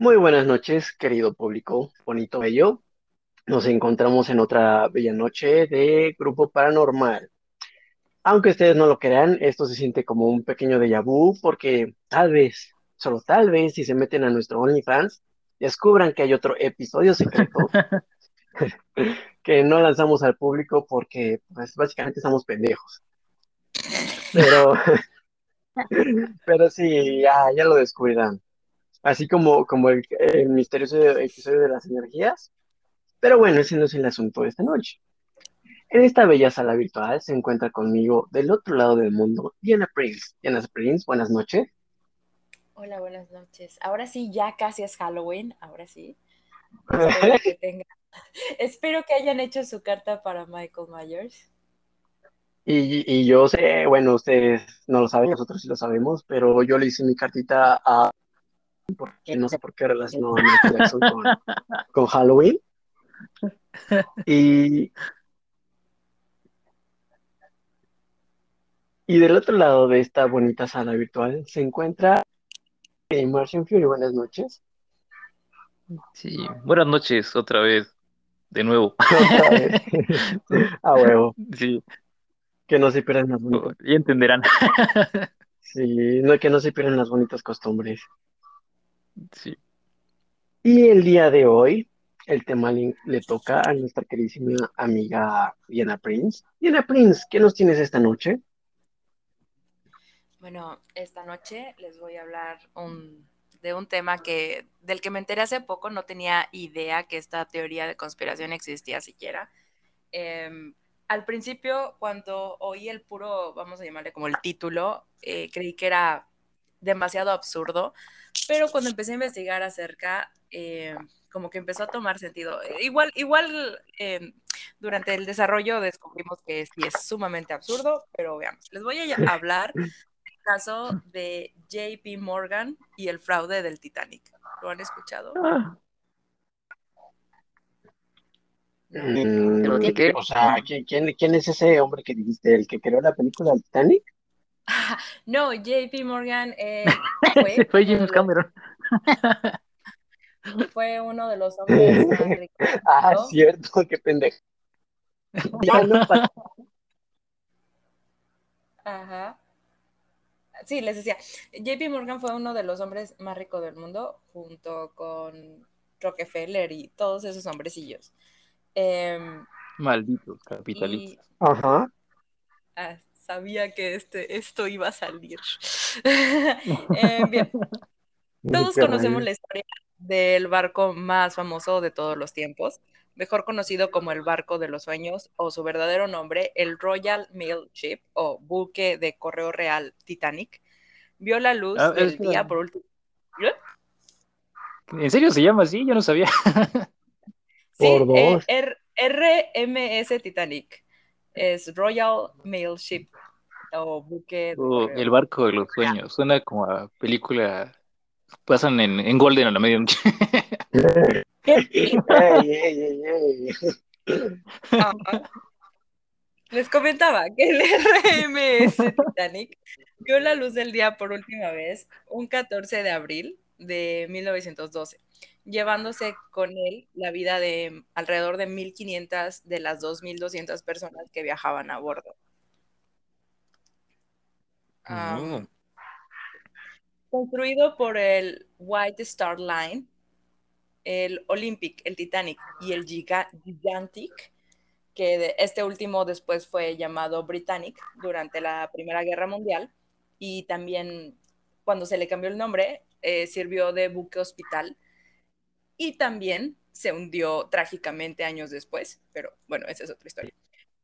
Muy buenas noches, querido público, bonito bello. Nos encontramos en otra bella noche de Grupo Paranormal. Aunque ustedes no lo crean, esto se siente como un pequeño déjà vu porque tal vez, solo tal vez, si se meten a nuestro OnlyFans, descubran que hay otro episodio secreto que no lanzamos al público porque pues básicamente estamos pendejos. Pero, pero sí, ya, ya lo descubrirán. Así como, como el, el misterioso episodio de las energías. Pero bueno, ese no es el asunto de esta noche. En esta bella sala virtual se encuentra conmigo del otro lado del mundo Diana Prince. Diana Prince, buenas noches. Hola, buenas noches. Ahora sí, ya casi es Halloween, ahora sí. Espero que, tenga... Espero que hayan hecho su carta para Michael Myers. Y, y, yo sé, bueno, ustedes no lo saben, nosotros sí lo sabemos, pero yo le hice mi cartita a... Porque no sé por qué relacionó a Michael Jackson con, con Halloween. Y, y del otro lado de esta bonita sala virtual se encuentra eh, Martian Fury. Buenas noches. Sí, buenas noches otra vez, de nuevo. Otra vez. A huevo. Sí, Que no se pierdan las bonitas. ya entenderán. Sí, no, que no se pierdan las bonitas costumbres. Sí. Y el día de hoy, el tema le, le toca a nuestra queridísima amiga Diana Prince. Diana Prince, ¿qué nos tienes esta noche? Bueno, esta noche les voy a hablar un- de un tema que, del que me enteré hace poco, no tenía idea que esta teoría de conspiración existía siquiera. Em, al principio, cuando oí el puro, vamos a llamarle como el título, eh, creí que era demasiado absurdo, pero cuando empecé a investigar acerca, eh, como que empezó a tomar sentido. Igual, igual eh, durante el desarrollo descubrimos que sí es sumamente absurdo, pero veamos, les voy a hablar del caso de JP Morgan y el fraude del Titanic. ¿Lo han escuchado? Ah, Mm, ¿qué qué? o sea, ¿quién, quién, quién es ese hombre que dijiste, el que creó la película Titanic? No, JP Morgan eh, fue, fue uno de James los- Cameron. fue uno de los hombres más ricos del Ah, mundo. cierto, qué pendejo. Ya no Ajá. Sí, les decía, JP Morgan fue uno de los hombres más ricos del mundo, junto con Rockefeller y todos esos hombrecillos. Em, Malditos capitalistas. y Ajá. ah, sabía que este, esto iba a salir. Bien, todos conocemos la historia del barco más famoso de todos los tiempos, mejor conocido como el barco de los sueños o su verdadero nombre, el Royal Mail Ship o buque de correo real Titanic, vio la luz Ah, del espera. día por último. ¿En serio se llama así? Yo no sabía. Sí, Por eh, dos. RMS Titanic es Royal Mail Ship o Oh, el barco de los sueños. Suena como a película. Pasan en, en Golden a la medianoche. Ey, ey, ey, ey. Ajá. Les comentaba que el RMS Titanic vio la luz del día por última vez un 14 de abril de 1912, llevándose con él la vida de alrededor de 1.500 de las 2.200 personas que viajaban a bordo. Construido por el White Star Line, el Olympic, el Titanic y el Giga- Gigantic, que de- este último después fue llamado Britannic durante la Primera Guerra Mundial y también cuando se le cambió el nombre eh, sirvió de buque hospital y también se hundió trágicamente años después, pero bueno, esa es otra historia.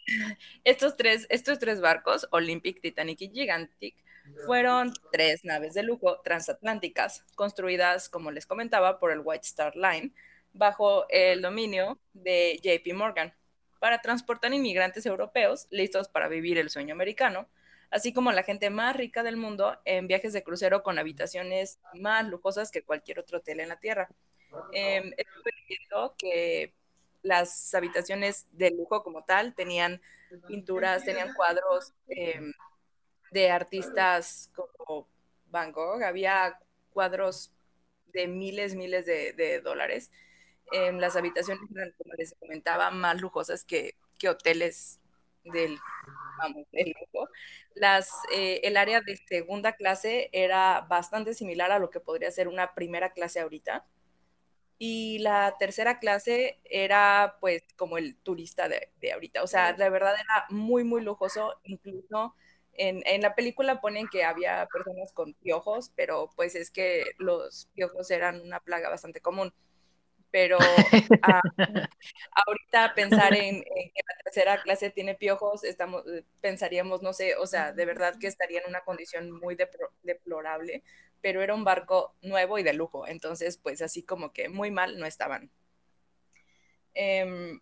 Estos tres, estos tres barcos, Olympic, Titanic y Gigantic, fueron tres naves de lujo transatlánticas construidas, como les comentaba, por el White Star Line bajo el dominio de JP Morgan para transportar inmigrantes europeos listos para vivir el sueño americano, así como la gente más rica del mundo en viajes de crucero con habitaciones más lujosas que cualquier otro hotel en la Tierra. Eh, que las habitaciones de lujo como tal tenían pinturas, tenían cuadros eh, de artistas como Van Gogh, había cuadros de miles, miles de, dólares. Em, las habitaciones eran, como les comentaba, más lujosas que, que hoteles del, del lujo. Las, eh, el área de segunda clase era bastante similar a lo que podría ser una primera clase ahorita. Y la tercera clase era pues como el turista de, de ahorita. O sea, la verdad era muy, muy lujoso. Incluso en, en, la película ponen que había personas con piojos, pero pues es que los piojos eran una plaga bastante común pero ah, ahorita pensar en, que la tercera clase tiene piojos, estamos, eh, pensaríamos, no sé, o sea, de verdad que estaría en una condición muy deplorable, pero era un barco nuevo y de lujo, entonces pues así como que muy mal no estaban. Em,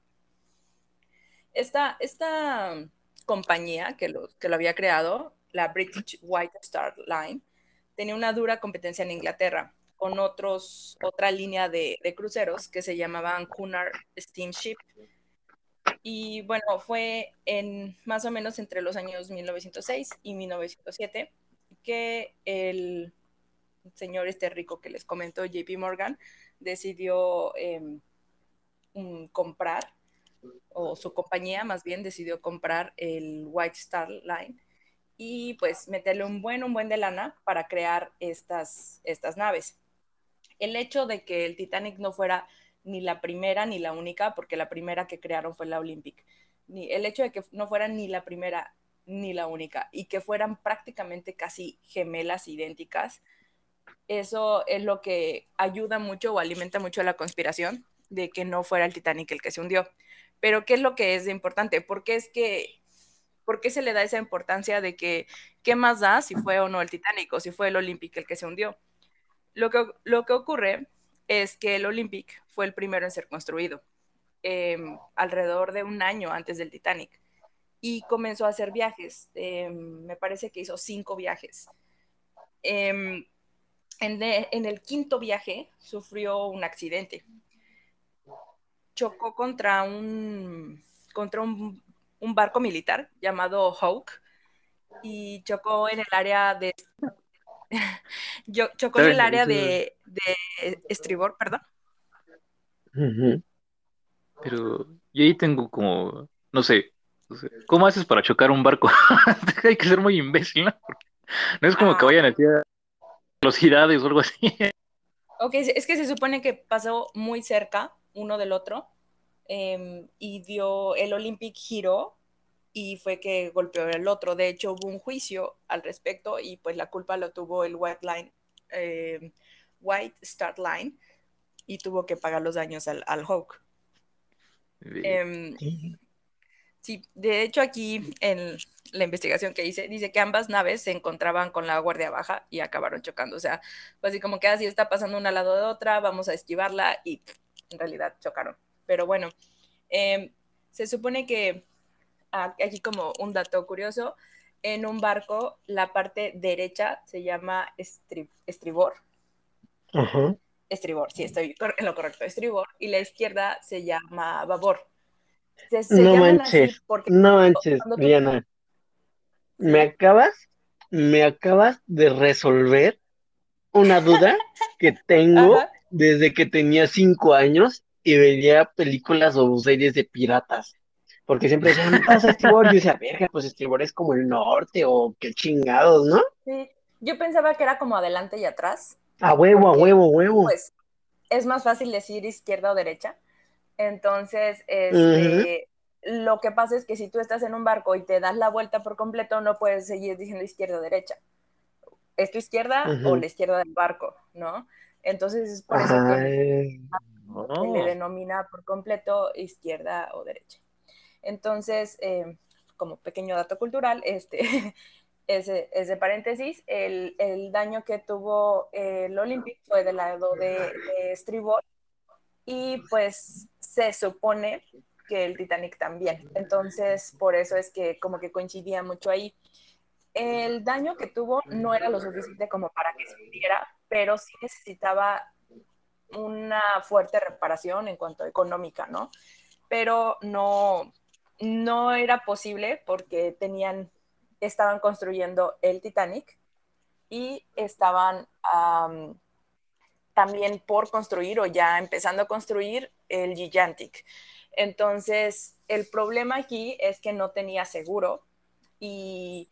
esta, esta compañía que lo, que lo había creado, la British White Star Line, tenía una dura competencia en Inglaterra con otros, otra línea de, cruceros que se llamaban Cunard Steamship. Y bueno, fue en más o menos entre los años 1906 y 1907 que el señor este rico que les comentó, JP Morgan, decidió em, comprar, o su compañía más bien decidió comprar el White Star Line y pues meterle un buen, un buen de lana para crear estas, estas naves. El hecho de que el Titanic no fuera ni la primera ni la única, porque la primera que crearon fue la Olympic, ni el hecho de que no fuera ni la primera ni la única y que fueran prácticamente casi gemelas idénticas, eso es lo que ayuda mucho o alimenta mucho la conspiración de que no fuera el Titanic el que se hundió. Pero ¿qué es lo que es importante? ¿Por qué es que ¿por qué se le da esa importancia de que qué más da si fue o no el Titanic o si fue el Olympic el que se hundió? Lo que, lo que ocurre es que el Olympic fue el primero en ser construido, em, alrededor de un año antes del Titanic, y comenzó a hacer viajes. Em, me parece que hizo cinco viajes. Em, en, el quinto viaje sufrió un accidente. Chocó contra un, contra un, un barco militar llamado Hawk y chocó en el área de yo chocó en el área de, estribor, perdón. Pero yo ahí tengo como, no sé, ¿cómo haces para chocar un barco? Hay que ser muy imbécil, ¿no? No es como que vayan a velocidades o algo así. Ok, es que se supone que pasó muy cerca uno del otro em, y dio el Olympic giro y fue que golpeó al otro. De hecho, hubo un juicio al respecto y pues la culpa lo tuvo el White Line, eh, White Start Line y tuvo que pagar los daños al, al Hawk. Em, sí, de hecho aquí en la investigación que hice, dice que ambas naves se encontraban con la guardia baja y acabaron chocando. O sea, pues así como que así está pasando una al lado de otra, vamos a esquivarla y en realidad chocaron. Pero bueno, em, se supone que aquí como un dato curioso, en un barco la parte derecha se llama estribor. Estribor, sí, estoy en lo correcto, estribor, y la izquierda se llama babor. no manches, no manches, Diana. Me acabas, me acabas de resolver una duda que tengo desde que tenía cinco años y veía películas o series de piratas. Porque siempre decían, pasa estribor. Yo decía, verga, pues estribor es como el norte o qué chingados, ¿no? Sí, yo pensaba que era como adelante y atrás. A huevo, a huevo, huevo. Pues es más fácil decir izquierda o derecha. Entonces, este, lo que pasa es que si tú estás en un barco y te das la vuelta por completo, no puedes seguir diciendo izquierda o derecha. Es tu izquierda o la izquierda del barco, ¿no? Entonces es por eso que le oh. denomina por completo izquierda o derecha. Entonces, eh, como pequeño dato cultural, este, ese, ese paréntesis, el, daño que tuvo el Olympic fue del lado de, estribor y pues se supone que el Titanic también. Entonces, por eso es que como que coincidía mucho ahí. El daño que tuvo no era lo suficiente como para que se hundiera, pero sí necesitaba una fuerte reparación en cuanto económica, ¿no? Pero no, no era posible porque tenían, estaban construyendo el Titanic y estaban también por construir o ya empezando a construir el Gigantic. Entonces, el problema aquí es que no tenía seguro y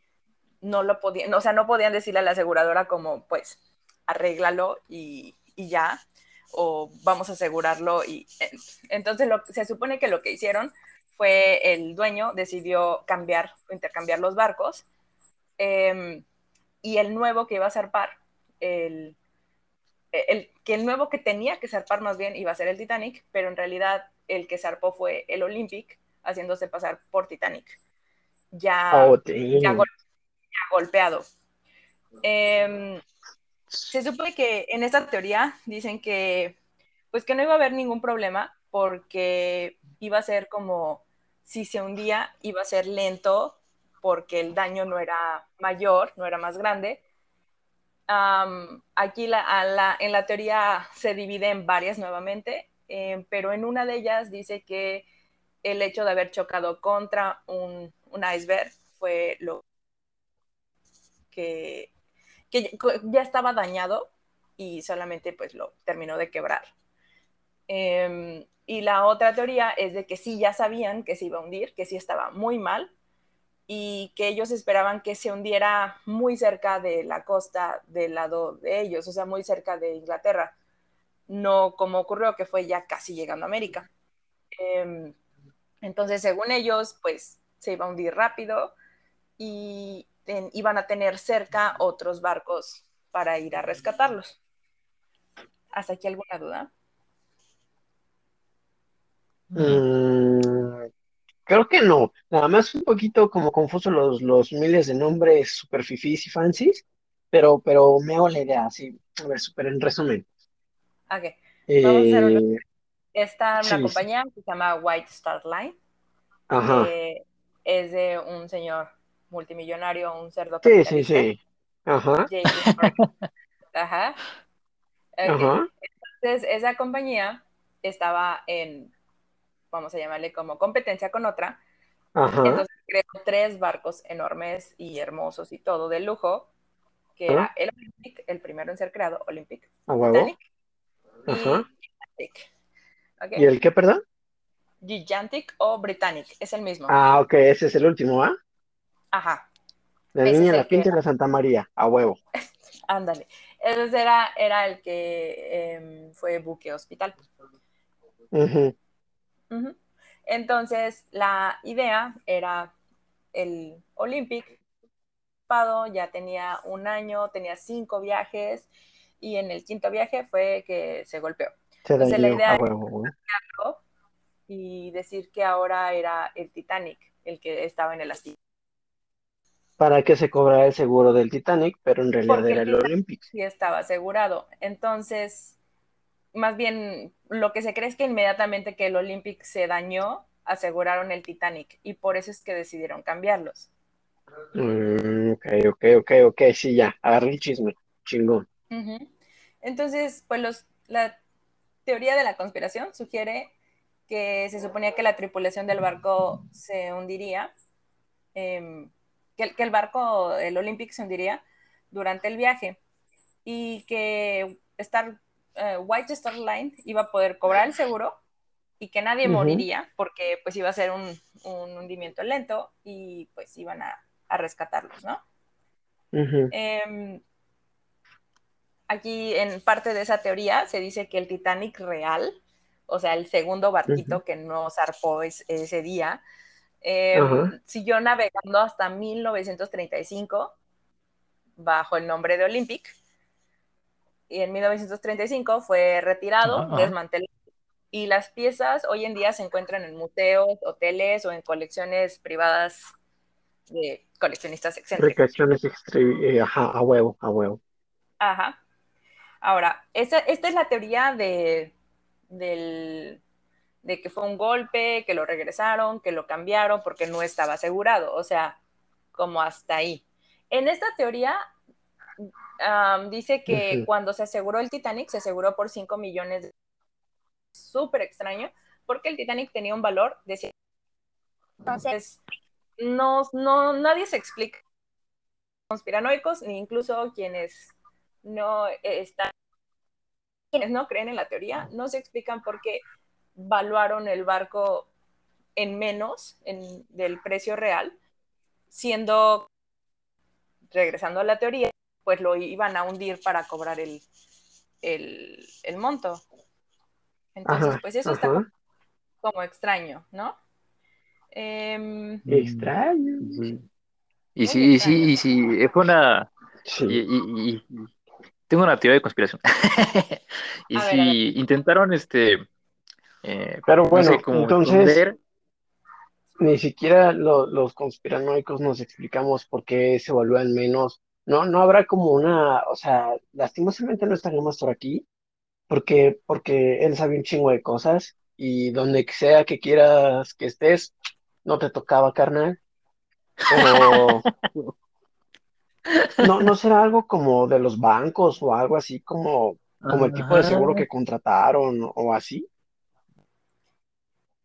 no lo podían, o sea, no podían decirle a la aseguradora como, pues, arréglalo y, y ya, o vamos a asegurarlo. Y entonces lo, se supone que lo que hicieron fue el dueño decidió cambiar, intercambiar los barcos em, y el nuevo que iba a zarpar, el, el, que el nuevo que tenía que zarpar más bien iba a ser el Titanic, pero en realidad el que zarpó fue el Olympic, haciéndose pasar por Titanic. Ya, Oh, ya, damn. gol- ya golpeado. Em, se supone que en esta teoría dicen que pues que no iba a haber ningún problema porque iba a ser como si se hundía iba a ser lento porque el daño no era mayor, no era más grande. Aquí la, en la teoría se divide en varias nuevamente, eh, pero en una de ellas dice que el hecho de haber chocado contra un, iceberg fue lo que, que ya estaba dañado y solamente pues lo terminó de quebrar. Em, y la otra teoría es de que sí ya sabían que se iba a hundir, que sí estaba muy mal y que ellos esperaban que se hundiera muy cerca de la costa del lado de ellos, o sea, muy cerca de Inglaterra, no como ocurrió que fue ya casi llegando a América. Em, entonces, según ellos, pues se iba a hundir rápido y iban a tener cerca otros barcos para ir a rescatarlos. ¿Hasta aquí alguna duda? Mm, creo que no. Nada más un poquito como confuso los, los miles de nombres super fifís y fancies, pero, pero me hago la idea, sí. A ver, super en resumen. Ok, Vamos a hacer un- Eh, está una Sí, sí. compañía que se llama White Star Line, ajá. que es de un señor multimillonario, un cerdo Sí, sí, sí. Ajá. Ajá. Ajá, Entonces, esa compañía estaba en, vamos a llamarle como competencia con otra. ajá. Entonces creó tres barcos enormes y hermosos y todo de lujo, que Ajá. era el Olympic, el primero en ser creado, Olympic. Titanic y Ajá. ¿Y el qué, perdón? Gigantic o Britannic, es el mismo. Ah, ok, ese es el último, ¿ah? Ajá, La Ese niña, la pinta y la Santa María, a huevo. ándale. Ese era, era el que em, fue buque hospital. Entonces, la idea era el Olympic, ya tenía un año, tenía cinco viajes y en el quinto viaje fue que se golpeó. Se Entonces, la idea a es huevo, güey. y decir que ahora era el Titanic el que estaba en el astillero. Para que se cobrara el seguro del Titanic, pero en realidad Porque era el el Olympic. sí estaba asegurado. Entonces, más bien, lo que se cree es que inmediatamente que el Olympic se dañó, aseguraron el Titanic y por eso es que decidieron cambiarlos. Mm, ok, ok, ok, ok, sí, ya, agarré el chisme, chingón. Entonces, pues los, la teoría de la conspiración sugiere que se suponía que la tripulación del barco se hundiría, em, que, el- que el barco, el Olympic, se hundiría durante el viaje y que Star, eh, White Star Line iba a poder cobrar el seguro y que nadie moriría porque pues iba a ser un, un hundimiento lento y pues iban a, a rescatarlos, ¿no? Em, aquí en parte de esa teoría se dice que el Titanic real, o sea, el segundo barquito que no zarpó es- ese día, em, siguió navegando hasta 1935 bajo el nombre de Olympic. Y en 1935 fue retirado, Ah. desmantelado. Y las piezas hoy en día se encuentran en museos, hoteles o en colecciones privadas de coleccionistas excéntricos. Eh, ajá, a huevo, a huevo. Ajá. Ahora, esta, esta es la teoría de, del, de que fue un golpe, que lo regresaron, que lo cambiaron porque no estaba asegurado. O sea, como hasta ahí. En esta teoría um, dice que cuando se aseguró el Titanic, se aseguró por 5 millones de súper extraño, porque el Titanic tenía un valor de 100. Entonces, no, no, nadie se explica conspiranoicos, ni incluso quienes no están quienes no creen en la teoría no se explican por qué valuaron el barco en menos en, del precio real, siendo, regresando a la teoría, pues lo iban a hundir para cobrar el, el, el monto. Entonces, Ajá, pues eso está ajá. como, como extraño, ¿no? Em, Extraño. Sí. Y Muy sí, extraño. sí, y sí, fue una... Y, Sí. y- y- tengo una teoría de conspiración. y A si ver. intentaron, este, eh, Pero no bueno, sé, como entonces esconder... ni siquiera lo- los conspiranoicos nos explicamos por qué se evalúan menos. No, no habrá como una, o sea, lastimosamente no estaríamos por aquí, porque, porque él sabe un chingo de cosas y donde sea que quieras que estés, no te tocaba, carnal. Pero no, no será algo como de los bancos o algo así como, como el tipo de seguro que contrataron o así.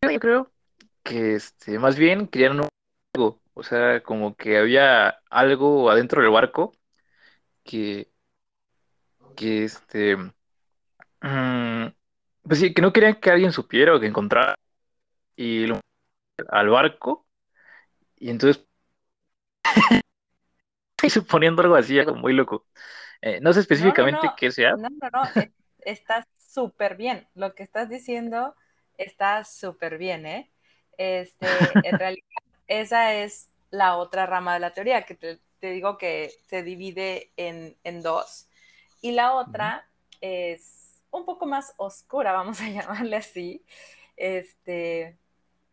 Yo creo que este, más bien querían un- algo, o sea, como que había algo adentro del barco que, que este, mm, pues sí, que no querían que alguien supiera o que encontrara y lo al barco y entonces estoy suponiendo algo así, algo muy loco. Eh, no sé no, específicamente no, qué sea. no, no, no, está súper bien. Lo que estás diciendo está súper bien, ¿eh? Este, en realidad, esa es la otra rama de la teoría, que te, te digo que se divide en, en dos. Y la otra es un poco más oscura, vamos a llamarle así, este,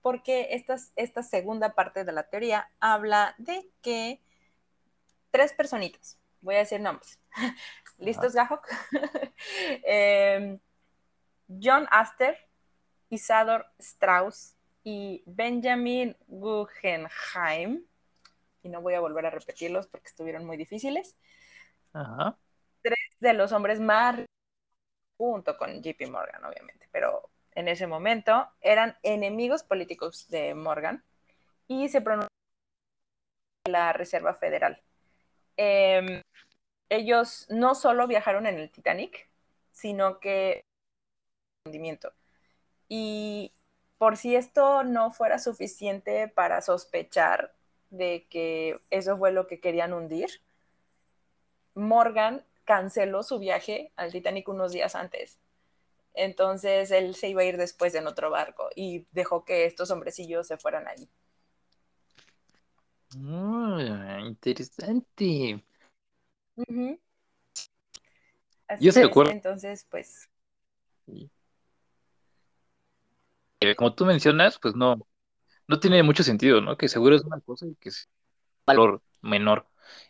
porque esta, esta segunda parte de la teoría habla de que tres personitas, voy a decir nombres. ¿Listos, Gajok? eh, John Astor, Isador Strauss y Benjamin Guggenheim. Y no voy a volver a repetirlos porque estuvieron muy difíciles. Ajá. Tres de los hombres más junto con JP Morgan, obviamente, pero en ese momento eran enemigos políticos de Morgan y se pronunció la Reserva Federal. Eh, ellos no solo viajaron en el Titanic, sino que hundimiento. Y por si esto no fuera suficiente para sospechar de que eso fue lo que querían hundir, Morgan canceló su viaje al Titanic unos días antes. Entonces él se iba a ir después en otro barco y dejó que estos hombrecillos se fueran ahí. Ah, interesante. Así Yo es, acuerdo. entonces pues Eh, como tú mencionas, pues no, no tiene mucho sentido, ¿no? Que seguro es una cosa y que es valor menor.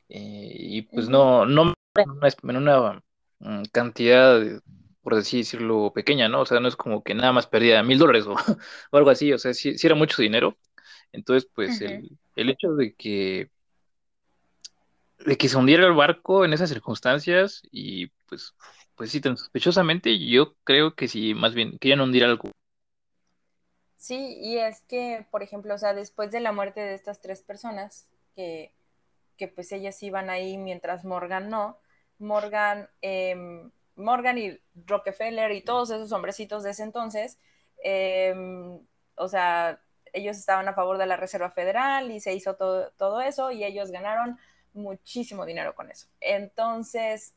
Eh, y pues no, no en una, en una, mm, cantidad, por así decirlo, pequeña, ¿no? O sea, no es como que nada más perdía mil dólares o, o algo así, o sea, sí era mucho dinero. Entonces, pues el, el hecho de que, de que se hundiera el barco en esas circunstancias y pues, pues sí, tan sospechosamente, yo creo que sí, más bien querían hundir algo. Sí, y es que, por ejemplo, o sea, después de la muerte de estas tres personas, que, que pues ellas iban ahí mientras Morgan no, Morgan, eh, Morgan y Rockefeller y todos esos hombrecitos de ese entonces, eh, o sea, ellos estaban a favor de la Reserva Federal y se hizo todo, todo eso y ellos ganaron muchísimo dinero con eso. Entonces,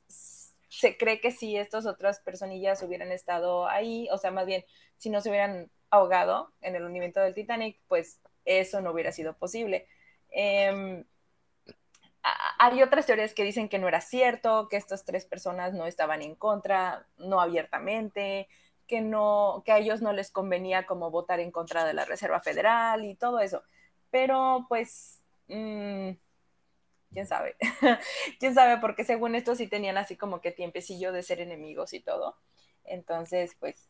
se cree que si estas otras personillas hubieran estado ahí, o sea, más bien, si no se hubieran ahogado en el hundimiento del Titanic, pues eso no hubiera sido posible. Eh, hay otras teorías que dicen que no era cierto, que estas tres personas no estaban en contra, no abiertamente, que, no, que a ellos no les convenía como votar en contra de la Reserva Federal y todo eso. Pero pues, mmm, quién sabe, quién sabe, porque según esto sí tenían así como que tiempecillo de ser enemigos y todo. Entonces, pues,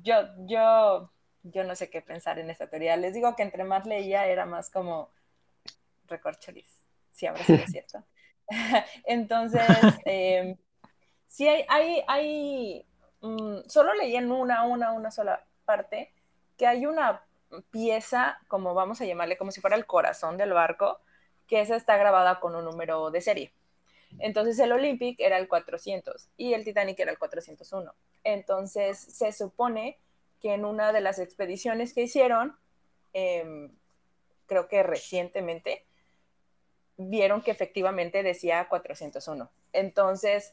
yo, yo, yo no sé qué pensar en esta teoría. Les digo que entre más leía era más como recorcholis, si habrá sido cierto. Entonces, eh, sí hay, hay, hay um, solo leí en una, una, una sola parte, que hay una pieza, como vamos a llamarle, como si fuera el corazón del barco, que esa está grabada con un número de serie. Entonces el Olympic era el 400 y el Titanic era el 401. Entonces se supone que en una de las expediciones que hicieron, em, creo que recientemente, vieron que efectivamente decía 401. Entonces,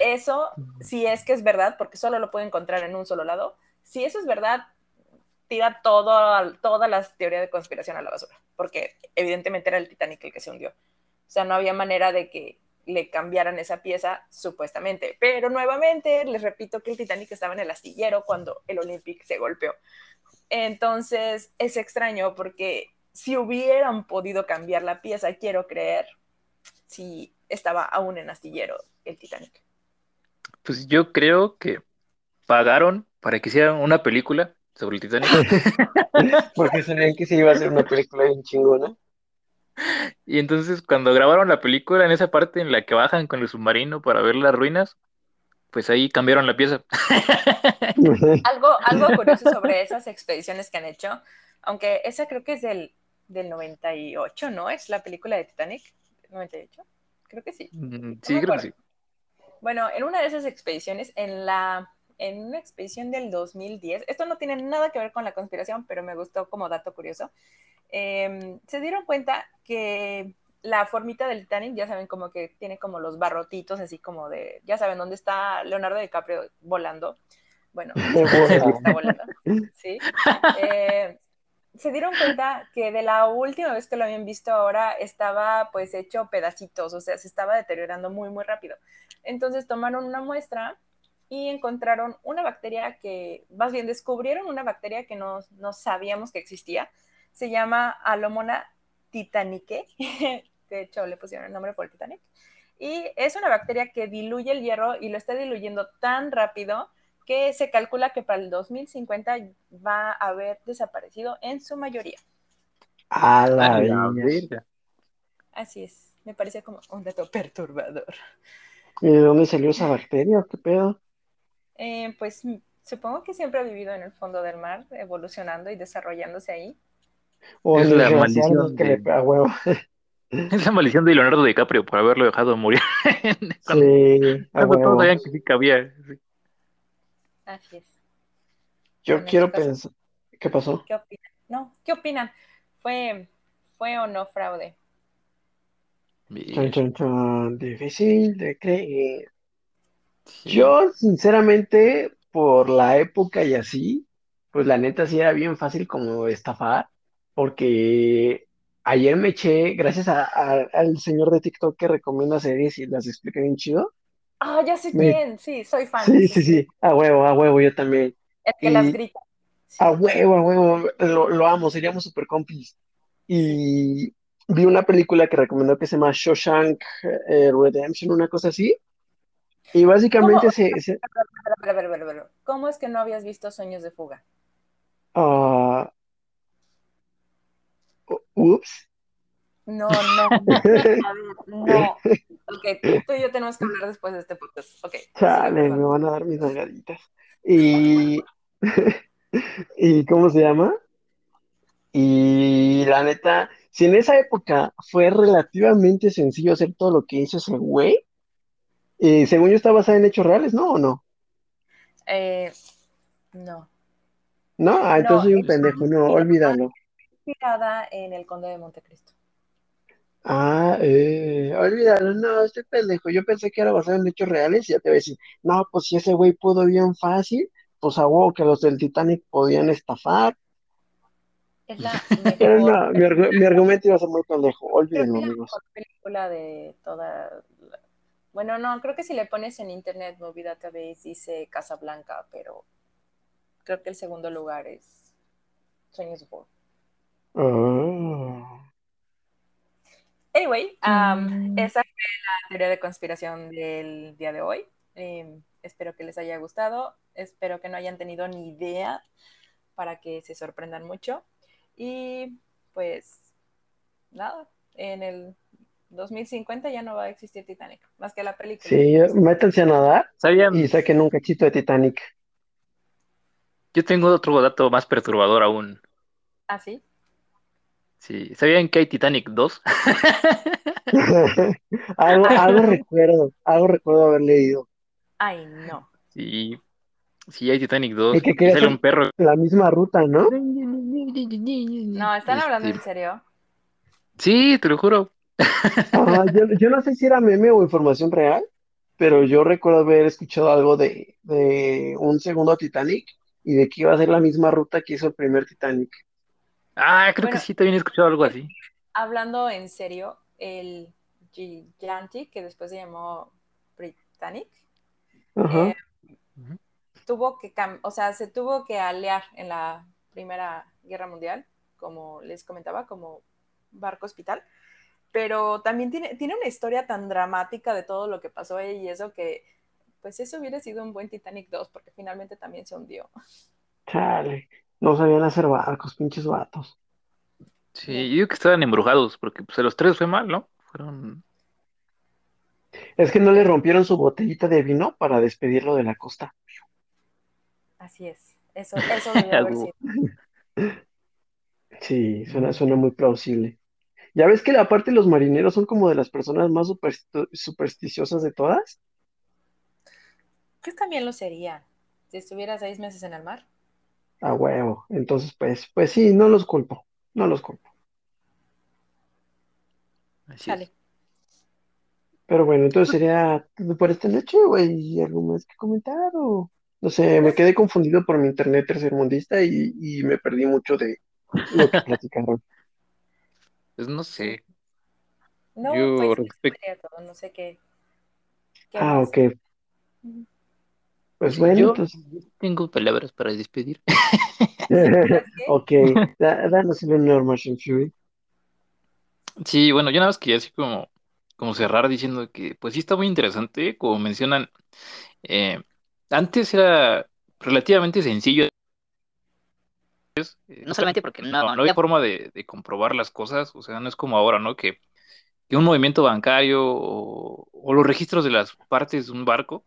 eso, si es que es verdad, porque solo lo puede encontrar en un solo lado, si eso es verdad, tira todo, toda la teoría de conspiración a la basura, porque evidentemente era el Titanic el que se hundió. O sea, no había manera de que le cambiaran esa pieza, supuestamente. Pero nuevamente, les repito que el Titanic estaba en el astillero cuando el Olympic se golpeó. Entonces, es extraño porque si hubieran podido cambiar la pieza, quiero creer, si estaba aún en astillero el Titanic. Pues yo creo que pagaron para que hicieran una película sobre el Titanic. Porque sabían que se iba a hacer una película bien chingona. Y entonces cuando grabaron la película, en esa parte en la que bajan con el submarino para ver las ruinas, pues ahí cambiaron la pieza. algo, algo curioso sobre esas expediciones que han hecho, aunque esa creo que es del, del 98, ¿no? Es la película de Titanic, 98, creo que sí. Mm, sí, creo que sí. Bueno, en una de esas expediciones, en la en una expedición del 2010, esto no tiene nada que ver con la conspiración, pero me gustó como dato curioso, em, se dieron cuenta que la formita del Titanic, ya saben, como que tiene como los barrotitos, así como de, ya saben, dónde está Leonardo DiCaprio volando. Bueno, está volando. Sí. Eh, se dieron cuenta que de la última vez que lo habían visto ahora estaba pues hecho pedacitos, o sea, se estaba deteriorando muy, muy rápido. Entonces tomaron una muestra y encontraron una bacteria que, más bien descubrieron una bacteria que no, no sabíamos que existía. Se llama Alomona titanique, de hecho le pusieron el nombre por el Titanic. Y es una bacteria que diluye el hierro y lo está diluyendo tan rápido que se calcula que para el 2050 va a haber desaparecido en su mayoría. A la vida. Así es, me parece como un dato perturbador. ¿Y de dónde salió esa bacteria? ¿Qué pedo? Eh, pues supongo que siempre ha vivido en el fondo del mar, evolucionando y desarrollándose ahí. O es la maldición que le a huevo. Es la maldición de Leonardo DiCaprio por haberlo dejado morir. sí, a huevo. sabían que sí cabía. Así es. Yo En quiero este pensar. ¿Qué pasó? ¿Qué opinan? No, ¿qué opinan? ¿Fue, fue o no fraude? Chan, chan, chan. Difícil de creer. Sí. Yo, sinceramente, por la época y así, pues la neta sí era bien fácil como estafar, porque ayer me eché, gracias a- a- al señor de TikTok que recomienda series y las explica bien chido. Ah, ya sé Me- quién, sí, soy fan. Sí, sí, sí, a huevo, a huevo, yo también. El que las Y- grita. Sí. A huevo, a huevo, lo, lo amo, seríamos super compis. Y vi una película que recomendó que se llama Shawshank eh, Redemption, una cosa así. Y básicamente ¿Cómo? se, se- A ver, a ver, a ver, a ver. ¿Cómo es que no habías visto Sueños de Fuga? ah, ups. No, no, no, a ver, no. Ok, tú y yo tenemos que hablar después de este podcast. Ok. Chale, me van a dar mis nalgaditas. Y, y ¿cómo se llama? Y la neta, si en esa época fue relativamente sencillo hacer todo lo que hizo ese güey, eh, según yo está basada en hechos reales, ¿no? ¿O no? Eh, no. ¿No? Ah, entonces No, soy un pendejo, no, olvídalo. Inspirada en El Conde de Montecristo. Ah, eh, olvídalo, no, estoy pendejo. Yo pensé que era basado en hechos reales y ya te voy a decir, no, pues si ese güey pudo bien fácil, pues a huevo que los del Titanic podían estafar. Es la Pero no, mi, argu- mi argumento iba a ser muy pendejo, olvídenlo, la amigos. mejor película de toda. la- Bueno, no, creo que si le pones en Internet Movie Database dice Casablanca, pero creo que el segundo lugar es Sueños de Ah. Anyway, um, Mm. esa fue la teoría de conspiración del día de hoy. Eh, espero que les haya gustado. Espero que no hayan tenido ni idea para que se sorprendan mucho. Y pues nada, en el 2050 ya no va a existir Titanic, más que la película. Sí, métanse a nadar ¿Sabían? y saquen un cachito de Titanic. Yo tengo otro dato más perturbador aún. ¿Ah, sí? Sí, ¿sabían que hay Titanic 2? algo, algo recuerdo, algo recuerdo haber leído. Ay, no. Sí, sí hay Titanic 2. Y que sale un perro. la misma ruta, ¿no? No, ¿están hablando en Este, serio? Sí, te lo juro. Ah, yo, yo no sé si era meme o información real, pero yo recuerdo haber escuchado algo de, de un segundo Titanic y de que iba a ser la misma ruta que hizo el primer Titanic. Ah, creo que sí, también he escuchado algo así. Hablando en serio, el Gigantic, que después se llamó Britannic. Eh, tuvo que, o sea, se tuvo que aliar en la Primera Guerra Mundial, como les comentaba, como barco hospital. Pero también tiene, tiene una historia tan dramática de todo lo que pasó ahí y eso que, pues eso hubiera sido un buen Titanic 2, porque finalmente también se hundió. Chale, no sabían hacer barcos, pinches vatos. Sí, yo digo que estaban embrujados, porque pues a los tres fue mal, ¿no? Fueron. Es que no le rompieron su botellita de vino para despedirlo de la costa. Así es. Eso, eso debió haber sido. Sí, suena, suena muy plausible. Ya ves que aparte los marineros son como de las personas más supersti- supersticiosas de todas. Yo también lo sería. Si estuviera seis meses en el mar. A huevo. Entonces, pues, pues sí, no los culpo. No los culpo. Así es. Pero bueno, entonces sería todo por esta noche, güey. ¿Algo más que comentar? O... No sé, me quedé confundido por mi internet tercermundista y, y me perdí mucho de lo que platicaron. Pues no sé. No, Yo pues respecto- sería todo. No sé qué. qué Ah, más. ok. Pues bueno, yo entonces. tengo palabras para despedir. Ok, da- danos el honor, Martian Fury. Sí, bueno, yo nada más quería así como, como cerrar diciendo que pues sí está muy interesante, como mencionan, eh, antes era relativamente sencillo, eh, no solamente porque no, no había forma de, de comprobar las cosas, o sea, no es como ahora, ¿no? Que, que un movimiento bancario o, o los registros de las partes de un barco,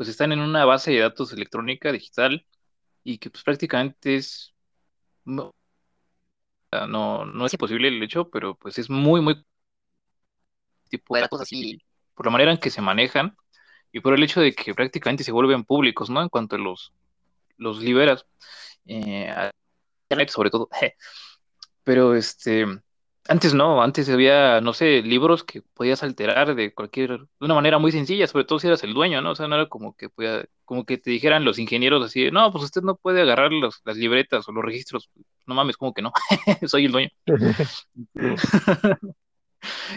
pues están en una base de datos electrónica digital y que pues prácticamente es, no, no, no es imposible el hecho, pero pues es muy, muy tipo de datos así, por la manera en que se manejan y por el hecho de que prácticamente se vuelven públicos, ¿no? En cuanto los, los liberas, eh, sobre todo. Pero este, antes no, antes había, no sé, libros que podías alterar de cualquier, de una manera muy sencilla, sobre todo si eras el dueño, ¿no? O sea, no era como que podía, como que te dijeran los ingenieros así, no, pues usted no puede agarrar las libretas o los registros. No mames, como que no, soy el dueño.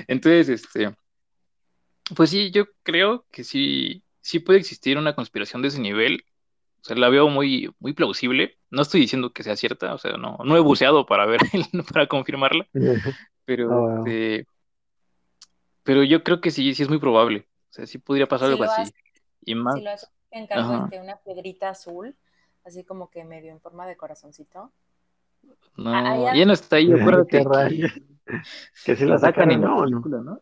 Entonces, este, pues sí, yo creo que sí, sí puede existir una conspiración de ese nivel. O sea, la veo muy, muy plausible. No estoy diciendo que sea cierta, o sea, no, no he buceado para ver, para confirmarla, pero, Oh, wow. este, pero yo creo que sí, sí es muy probable. O sea, sí podría pasar Si algo lo así. Y más, si lo haces, te encargo Ajá. este, una piedrita azul, así como que medio en forma de corazoncito. no, Ah, ya no está ahí, acuérdate que Que si la sacan la ¿no? ¿O no? ¿no? No, le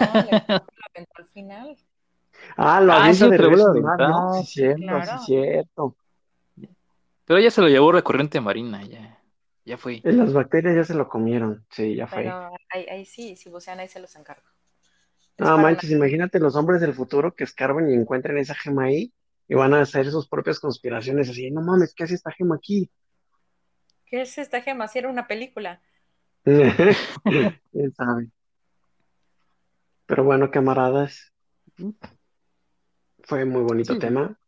aventó al final. Ah, lo Ah, avienta sí, de regreso mar, ¿no? Sí, cierto, sí, Claro. cierto. Pero ya se lo llevó la corriente marina, ya, ya fue. Eh, Las bacterias ya se lo comieron. Sí, ya fue. Pero ahí, ahí sí, si bucean ahí se los encargo. No manches, imagínate los hombres del futuro que escarben y encuentren esa gema ahí y van a hacer sus propias conspiraciones así, no mames, ¿qué hace esta gema aquí? ¿Qué es esta gema? Si era una película. ¿Quién sabe? Pero bueno, camaradas, fue muy bonito Sí. tema.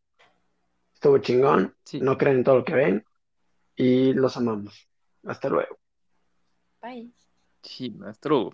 Estuvo chingón. Sí. No creen en todo lo que ven y los amamos. Hasta luego. Bye. Sí, maestro.